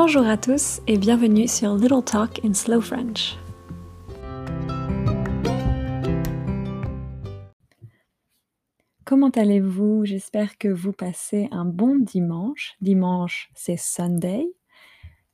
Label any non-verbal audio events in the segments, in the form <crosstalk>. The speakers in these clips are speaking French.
Bonjour à tous et bienvenue sur Little Talk in Slow French. Comment allez-vous? J'espère que vous passez un bon dimanche. Dimanche, c'est Sunday.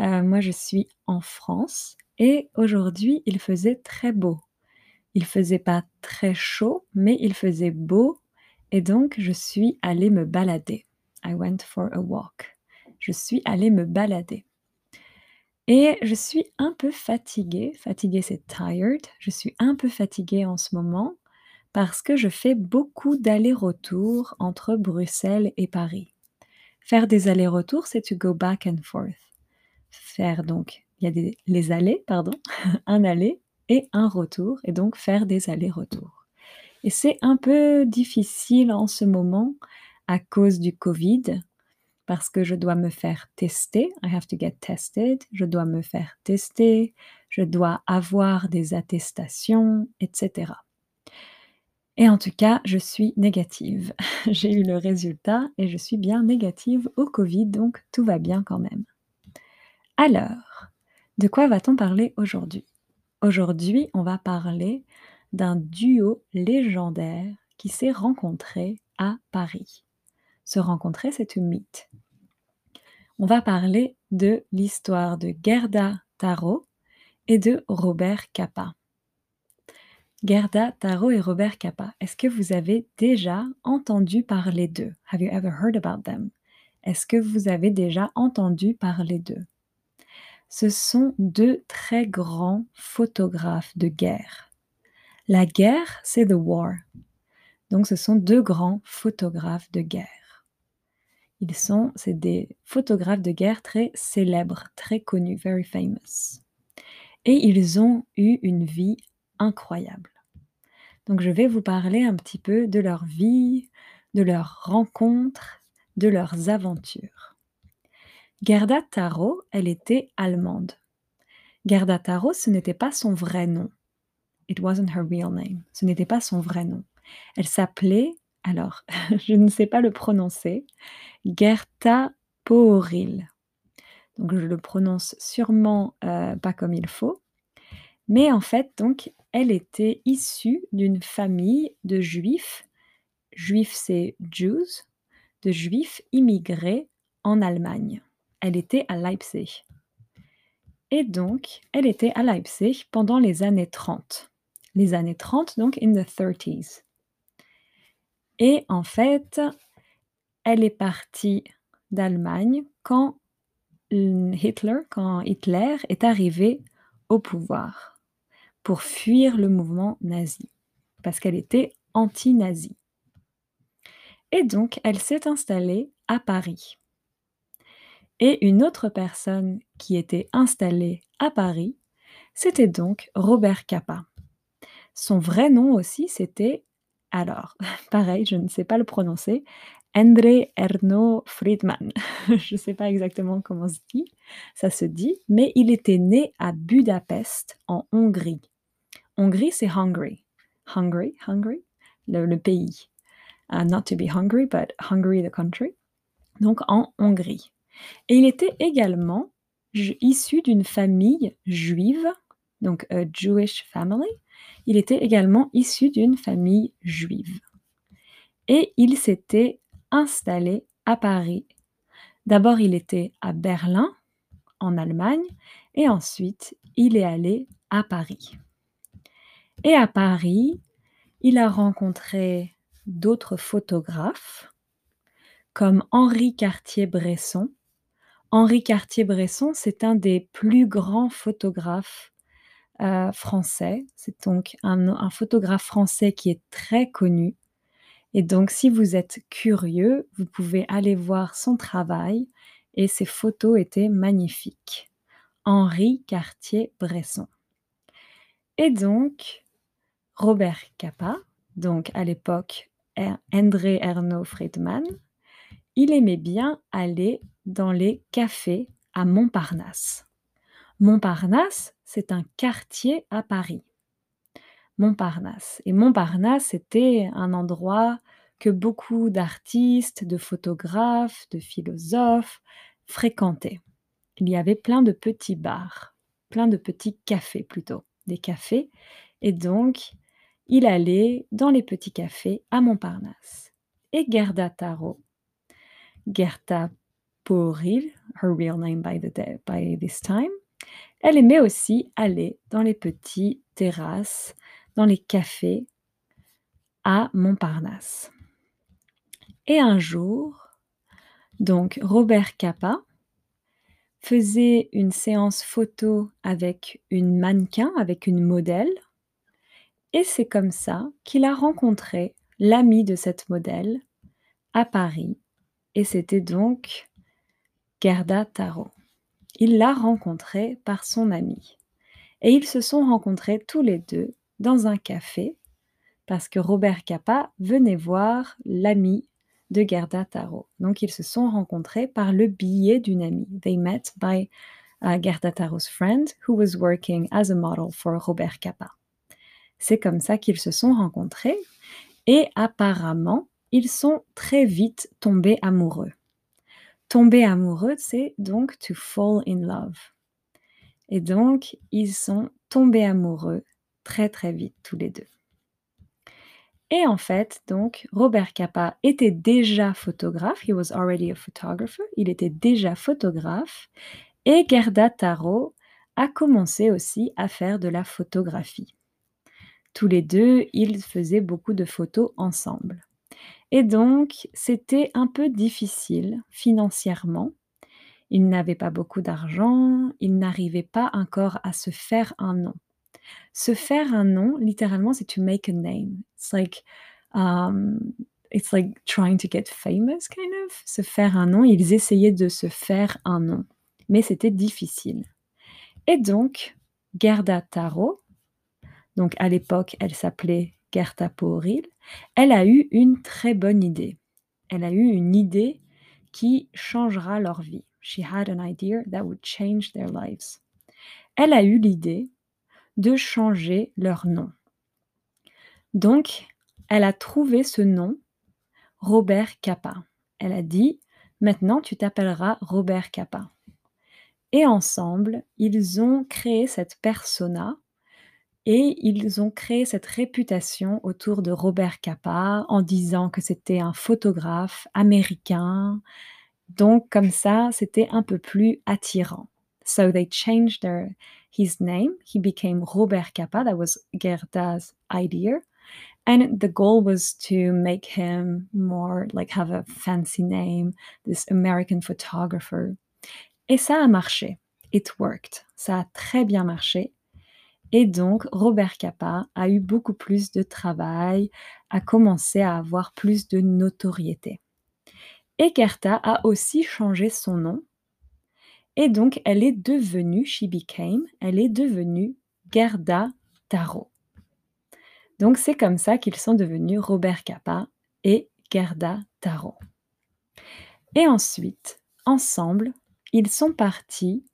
Euh, moi, je suis en France et aujourd'hui, il faisait très beau. Il faisait pas très chaud, mais il faisait beau et donc je suis allée me balader. I went for a walk. Je suis allée me balader. Et je suis un peu fatiguée. Fatiguée, c'est tired. Je suis un peu fatiguée en ce moment parce que je fais beaucoup d'allers-retours entre Bruxelles et Paris. Faire des allers-retours, c'est to go back and forth. Faire donc, il y a des, les allées, pardon, <laughs> un aller et un retour, et donc faire des allers-retours. Et c'est un peu difficile en ce moment à cause du Covid, parce que je dois me faire tester. I have to get tested. Je dois me faire tester. Je dois avoir des attestations, etc. Et en tout cas, je suis négative. <laughs> J'ai eu le résultat et je suis bien négative au Covid, donc tout va bien quand même. Alors, de quoi va-t-on parler aujourd'hui? Aujourd'hui, on va parler d'un duo légendaire qui s'est rencontré à Paris. Se rencontrer, c'est to meet. On va parler de l'histoire de Gerda Taro et de Robert Capa. Gerda Taro et Robert Capa, est-ce que vous avez déjà entendu parler d'eux? Have you ever heard about them? Est-ce que vous avez déjà entendu parler d'eux? Ce sont deux très grands photographes de guerre. La guerre, c'est the war. Donc ce sont deux grands photographes de guerre. Ils sont, c'est des photographes de guerre très célèbres, très connus, very famous. Et ils ont eu une vie incroyable. Donc je vais vous parler un petit peu de leur vie, de leurs rencontres, de leurs aventures. Gerda Taro, elle était allemande. Gerda Taro, ce n'était pas son vrai nom. It wasn't her real name. Ce n'était pas son vrai nom. Elle s'appelait, alors, <laughs> je ne sais pas le prononcer, Gerta Poril. Donc je le prononce sûrement euh, pas comme il faut. Mais en fait, donc, elle était issue d'une famille de juifs, juifs c'est Jews, de juifs immigrés en Allemagne. Elle était à Leipzig. Et donc, elle était à Leipzig pendant les années 30. Les années 30, donc in the 30s. Et en fait, elle est partie d'Allemagne quand Hitler, quand Hitler est arrivé au pouvoir pour fuir le mouvement nazi, parce qu'elle était anti-nazie. Et donc, elle s'est installée à Paris. Et une autre personne qui était installée à Paris, c'était donc Robert Capa. Son vrai nom aussi, c'était, alors, <laughs> pareil, je ne sais pas le prononcer, André Erno Friedman. <laughs> je ne sais pas exactement comment se dit, ça se dit, mais il était né à Budapest, en Hongrie. Hongrie, c'est hungry. Hungry, hungry, le, pays. Uh, not to be hungry, but Hungary, the country. Donc en Hongrie. Et il était également issu d'une famille juive, donc a Jewish family. Il était également issu d'une famille juive. Et il s'était installé à Paris. D'abord, il était à Berlin, en Allemagne, et ensuite, il est allé à Paris. Et à Paris, il a rencontré d'autres photographes comme Henri Cartier-Bresson. Henri Cartier-Bresson, c'est un des plus grands photographes euh, français. C'est donc un, photographe français qui est très connu. Et donc, si vous êtes curieux, vous pouvez aller voir son travail et ses photos étaient magnifiques. Henri Cartier-Bresson. Et donc, Robert Capa, donc à l'époque André Erno Friedman, il aimait bien aller dans les cafés à Montparnasse. Montparnasse, c'est un quartier à Paris. Montparnasse. Et Montparnasse, c'était un endroit que beaucoup d'artistes, de photographes, de philosophes fréquentaient. il y avait plein de petits bars, plein de petits cafés plutôt, des cafés et donc il allait dans les petits cafés à Montparnasse et Gerda Taro, Gerda Poril, her real name by, the day, by this time, elle aimait aussi aller dans les petits terrasses, dans les cafés à Montparnasse. Et un jour, donc Robert Capa faisait une séance photo avec une mannequin, avec une modèle, et c'est comme ça qu'il a rencontré l'ami de cette modèle à Paris, et c'était donc Gerda Taro. Il l'a rencontrée par son ami, et ils se sont rencontrés tous les deux dans un café, parce que Robert Capa venait voir l'ami de Gerda Taro. Donc ils se sont rencontrés par le billet d'une amie. They met by uh, Gerda Taro's friend who was working as a model for Robert Capa. C'est comme ça qu'ils se sont rencontrés et apparemment ils sont très vite tombés amoureux. Tomber amoureux, c'est donc to fall in love. Et donc ils sont tombés amoureux très très vite tous les deux. Et en fait, donc, Robert Capa était déjà photographe. He was already a photographer. Il était déjà photographe. Et Gerda Taro a commencé aussi à faire de la photographie. Tous les deux, ils faisaient beaucoup de photos ensemble. Et donc, c'était un peu difficile financièrement. Ils n'avaient pas beaucoup d'argent, ils n'arrivaient pas encore à se faire un nom. Se faire un nom, littéralement, c'est to make a name. It's like, um, it's like trying to get famous, kind of. Se faire un nom. Ils essayaient de se faire un nom, mais c'était difficile. Et donc, Gerda Taro, donc à l'époque, elle s'appelait Poril, elle a eu une très bonne idée. Elle a eu une idée qui changera leur vie. She had an idea that would change their lives. Elle a eu l'idée de changer leur nom. Donc, elle a trouvé ce nom, Robert Capa. Elle a dit, maintenant tu t'appelleras Robert Capa. Et ensemble, ils ont créé cette persona et ils ont créé cette réputation autour de Robert Capa en disant que c'était un photographe américain. Donc comme ça, c'était un peu plus attirant. So they changed their his name. He became Robert Capa. That was Gerda's idea. And the goal was to make him more like have a fancy name, this American photographer. Et ça a marché. It worked. Ça a très bien marché. Et donc, Robert Capa a eu beaucoup plus de travail, a commencé à avoir plus de notoriété. Et Gerda a aussi changé son nom et donc, elle est devenue, she became, elle est devenue Gerda Taro. Donc, c'est comme ça qu'ils sont devenus Robert Capa et Gerda Taro. Et ensuite, ensemble, ils sont partis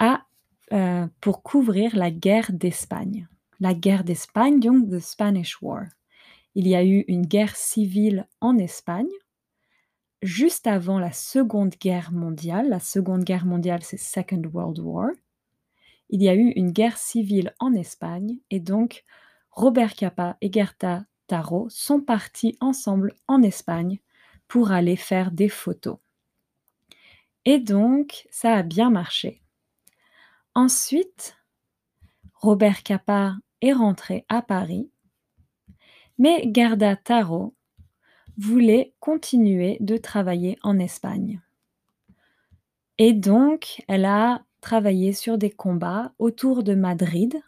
à, euh, pour couvrir la guerre d'Espagne. La guerre d'Espagne, donc the Spanish War. Il y a eu une guerre civile en Espagne juste avant la Seconde Guerre mondiale. La Seconde Guerre mondiale, c'est Second World War. Il y a eu une guerre civile en Espagne et donc Robert Capa et Gerta Taro sont partis ensemble en Espagne pour aller faire des photos. Et donc, ça a bien marché. Ensuite, Robert Capa est rentré à Paris, mais Gerda Taro voulait continuer de travailler en Espagne. Et donc, elle a travaillé sur des combats autour de Madrid.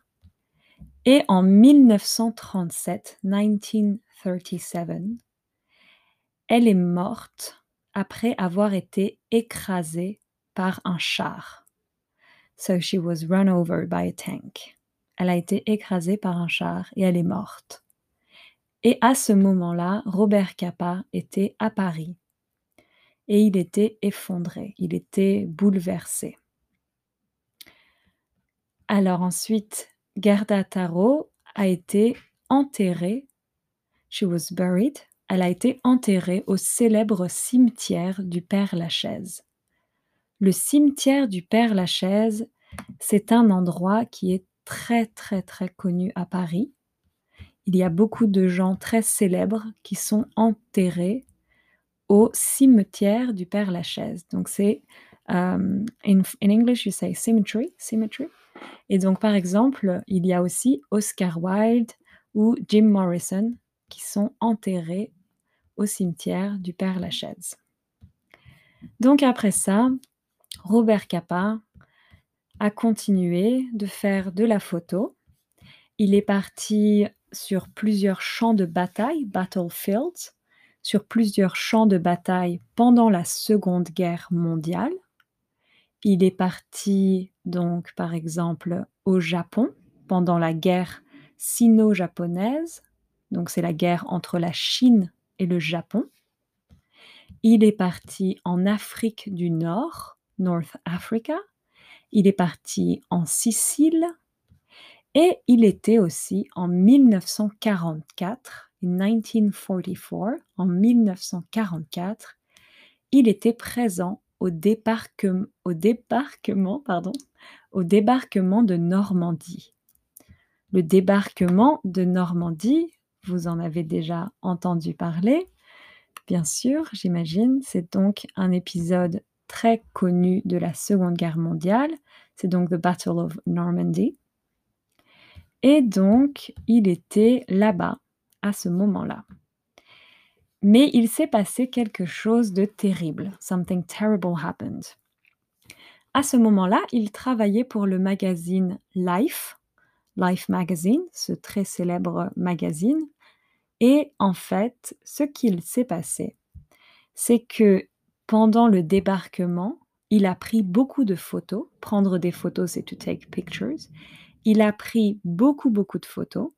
Et en 1937, 1937, elle est morte après avoir été écrasée par un char. So she was run over by a tank. Elle a été écrasée par un char et elle est morte. Et à ce moment-là, Robert Capa était à Paris. Et il était effondré, il était bouleversé. Alors ensuite, Gerda Taro a été enterrée, she was buried, elle a été enterrée au célèbre cimetière du Père Lachaise. Le cimetière du Père-Lachaise, c'est un endroit qui est très très très connu à Paris. Il y a beaucoup de gens très célèbres qui sont enterrés au cimetière du Père-Lachaise. Donc c'est um, in, English you say cemetery, cemetery. Et donc par exemple, il y a aussi Oscar Wilde ou Jim Morrison qui sont enterrés au cimetière du Père-Lachaise. Donc après ça, Robert Capa a continué de faire de la photo. Il est parti sur plusieurs champs de bataille, battlefields, sur plusieurs champs de bataille pendant la Seconde Guerre mondiale. Il est parti donc par exemple au Japon pendant la guerre sino-japonaise, donc c'est la guerre entre la Chine et le Japon. Il est parti en Afrique du Nord, North Africa. Il est parti en Sicile. Et il était aussi en 1944, 1944, en 1944, il était présent au, débarquement, au débarquement, pardon, au débarquement de Normandie. Le débarquement de Normandie, vous en avez déjà entendu parler, bien sûr, j'imagine. C'est donc un épisode très connu de la Seconde Guerre mondiale. C'est donc The Battle of Normandy. Et donc, il était là-bas à ce moment-là. Mais il s'est passé quelque chose de terrible. Something terrible happened. À ce moment-là, il travaillait pour le magazine Life, Life Magazine, ce très célèbre magazine, et en fait, ce qu'il s'est passé, c'est que pendant le débarquement, il a pris beaucoup de photos. Prendre des photos, c'est to take pictures. Il a pris beaucoup, beaucoup de photos.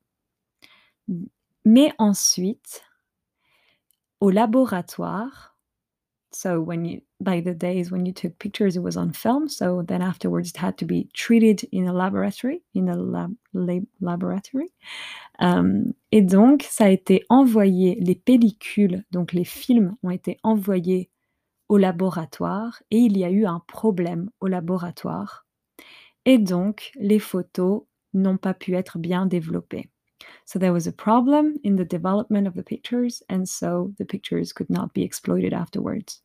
Mais ensuite, au laboratoire, So when you by the days when you took pictures, it was on film. So then afterwards, it had to be treated in a laboratory, in a lab, lab laboratory. Um, et donc, ça a été envoyé. Les pellicules, donc les films, ont été envoyés au laboratoire et il y a eu un problème au laboratoire. Et donc, les photos n'ont pas pu être bien développées. So there was a problem in the development of the pictures, and so the pictures could not be exploited afterwards.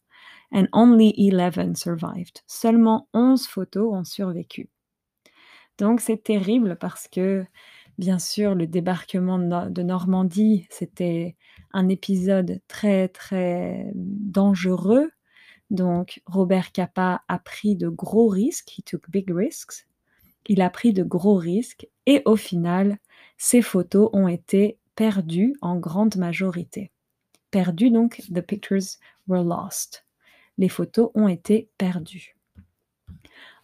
And only 11 survived. Seulement 11 photos ont survécu. Donc c'est terrible parce que, bien sûr, le débarquement de Normandie, c'était un épisode très, très dangereux. Donc Robert Capa a pris de gros risques. Il a pris de gros risques et au final, ces photos ont été perdues en grande majorité. Perdues donc, the pictures were lost. Les photos ont été perdues.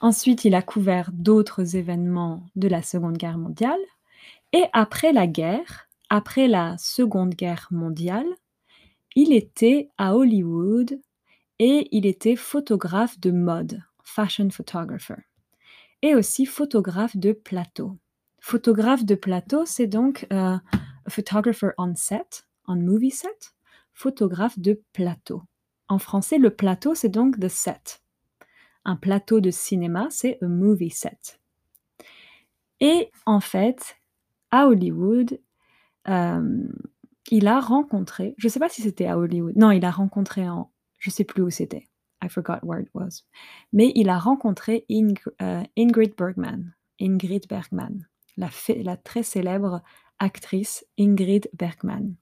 Ensuite, il a couvert d'autres événements de la Seconde Guerre mondiale. Et après la guerre, après la Seconde Guerre mondiale, il était à Hollywood et il était photographe de mode, fashion photographer, et aussi photographe de plateau. Photographe de plateau, c'est donc euh, photographer on set, on movie set, photographe de plateau. En français, le plateau, c'est donc the set. Un plateau de cinéma, c'est a movie set. Et en fait, à Hollywood, euh, il a rencontré, je ne sais pas si c'était à Hollywood, non, il a rencontré en, je sais plus où c'était, I forgot where it was, mais il a rencontré euh, Ingrid Bergman, Ingrid Bergman. La, très célèbre actrice Ingrid Bergman.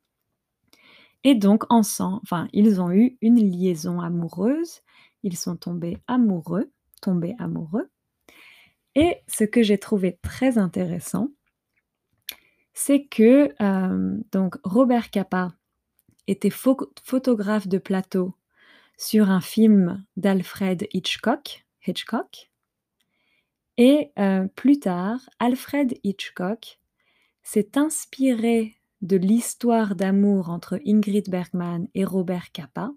Et donc ensemble, enfin, ils ont eu une liaison amoureuse, ils sont tombés amoureux, tombés amoureux. Et ce que j'ai trouvé très intéressant, c'est que euh, donc Robert Capa était photographe de plateau sur un film d'Alfred Hitchcock, et euh, plus tard, Alfred Hitchcock s'est inspiré de l'histoire d'amour entre Ingrid Bergman et Robert Capa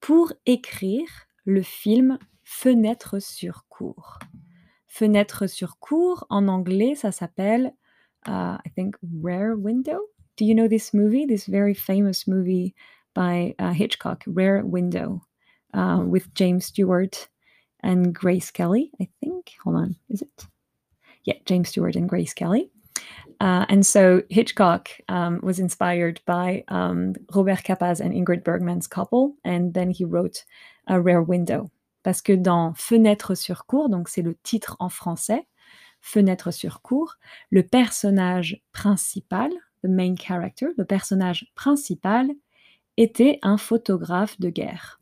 pour écrire le film Fenêtre sur cour. Fenêtre sur cour, en anglais, ça s'appelle, uh, I think, Rare Window. Do you know this movie? This very famous movie by uh, Hitchcock, Rare Window, uh, with James Stewart and Grace Kelly, I think. Hold on, is it? Yeah, James Stewart and Grace Kelly. Uh, and so Hitchcock um, was inspired by um, Robert Capaz and Ingrid Bergman's couple, and then he wrote A Rare Window. Parce que dans Fenêtre sur cour, donc c'est le titre en français, Fenêtre sur cour, le personnage principal, the main character, le personnage principal était un photographe de guerre.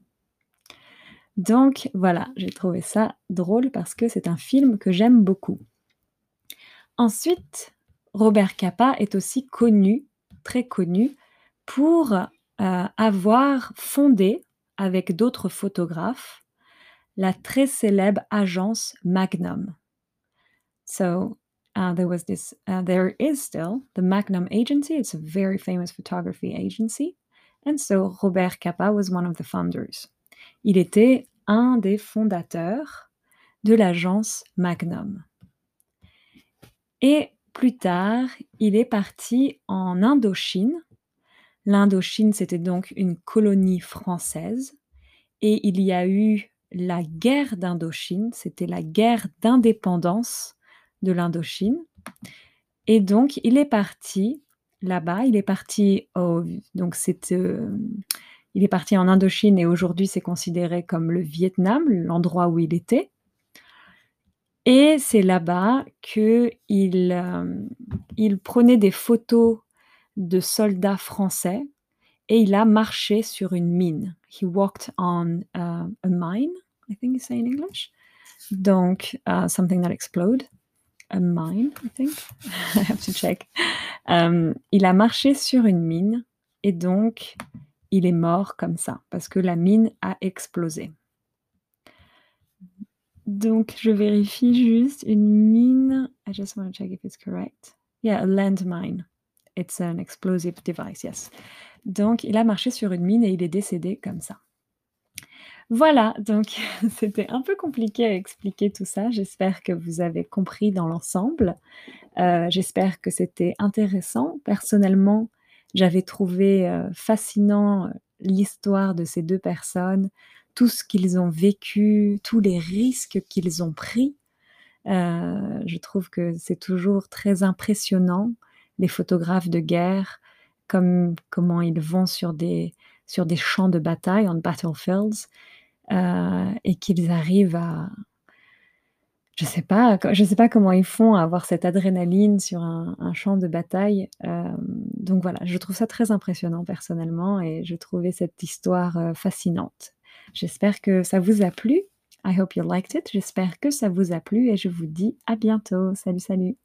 Donc voilà, j'ai trouvé ça drôle parce que c'est un film que j'aime beaucoup. Ensuite, Robert Capa est aussi connu, très connu, pour euh, avoir fondé, avec d'autres photographes, la très célèbre agence Magnum. So uh, there was this, uh, there is still the Magnum Agency. It's a very famous photography agency. And so Robert Capa was one of the founders. Il était un des fondateurs de l'agence Magnum. Et plus tard, il est parti en Indochine. L'Indochine, c'était donc une colonie française. Et il y a eu la guerre d'Indochine, c'était la guerre d'indépendance de l'Indochine. Et donc, il est parti là-bas, il est parti donc euh, il est parti en Indochine et aujourd'hui c'est considéré comme le Vietnam, l'endroit où il était. Et c'est là-bas qu'il euh, il prenait des photos de soldats français et il a marché sur une mine. He walked on uh, a mine, I think you say in English. Donc, uh, something that explode. Mine, I think. <laughs> I have to check. Um, il a marché sur une mine et donc il est mort comme ça parce que la mine a explosé. Donc, je vérifie juste une mine. I just want to check if it's correct. Yeah, a landmine. It's an explosive device, yes. Donc, il a marché sur une mine et il est décédé comme ça. Voilà, donc <laughs> c'était un peu compliqué à expliquer tout ça. J'espère que vous avez compris dans l'ensemble. Euh, j'espère que c'était intéressant. Personnellement, j'avais trouvé euh, fascinant euh, l'histoire de ces deux personnes, tout ce qu'ils ont vécu, tous les risques qu'ils ont pris. Je trouve que c'est toujours très impressionnant, les photographes de guerre, comme comment ils vont sur des, sur des champs de bataille, en battlefields, euh, et qu'ils arrivent à, je sais pas, je sais pas comment ils font à avoir cette adrénaline sur un, champ de bataille. Euh, donc voilà, je trouve ça très impressionnant personnellement et je trouvais cette histoire fascinante. J'espère que ça vous a plu. I hope you liked it. J'espère que ça vous a plu et je vous dis à bientôt. Salut, salut.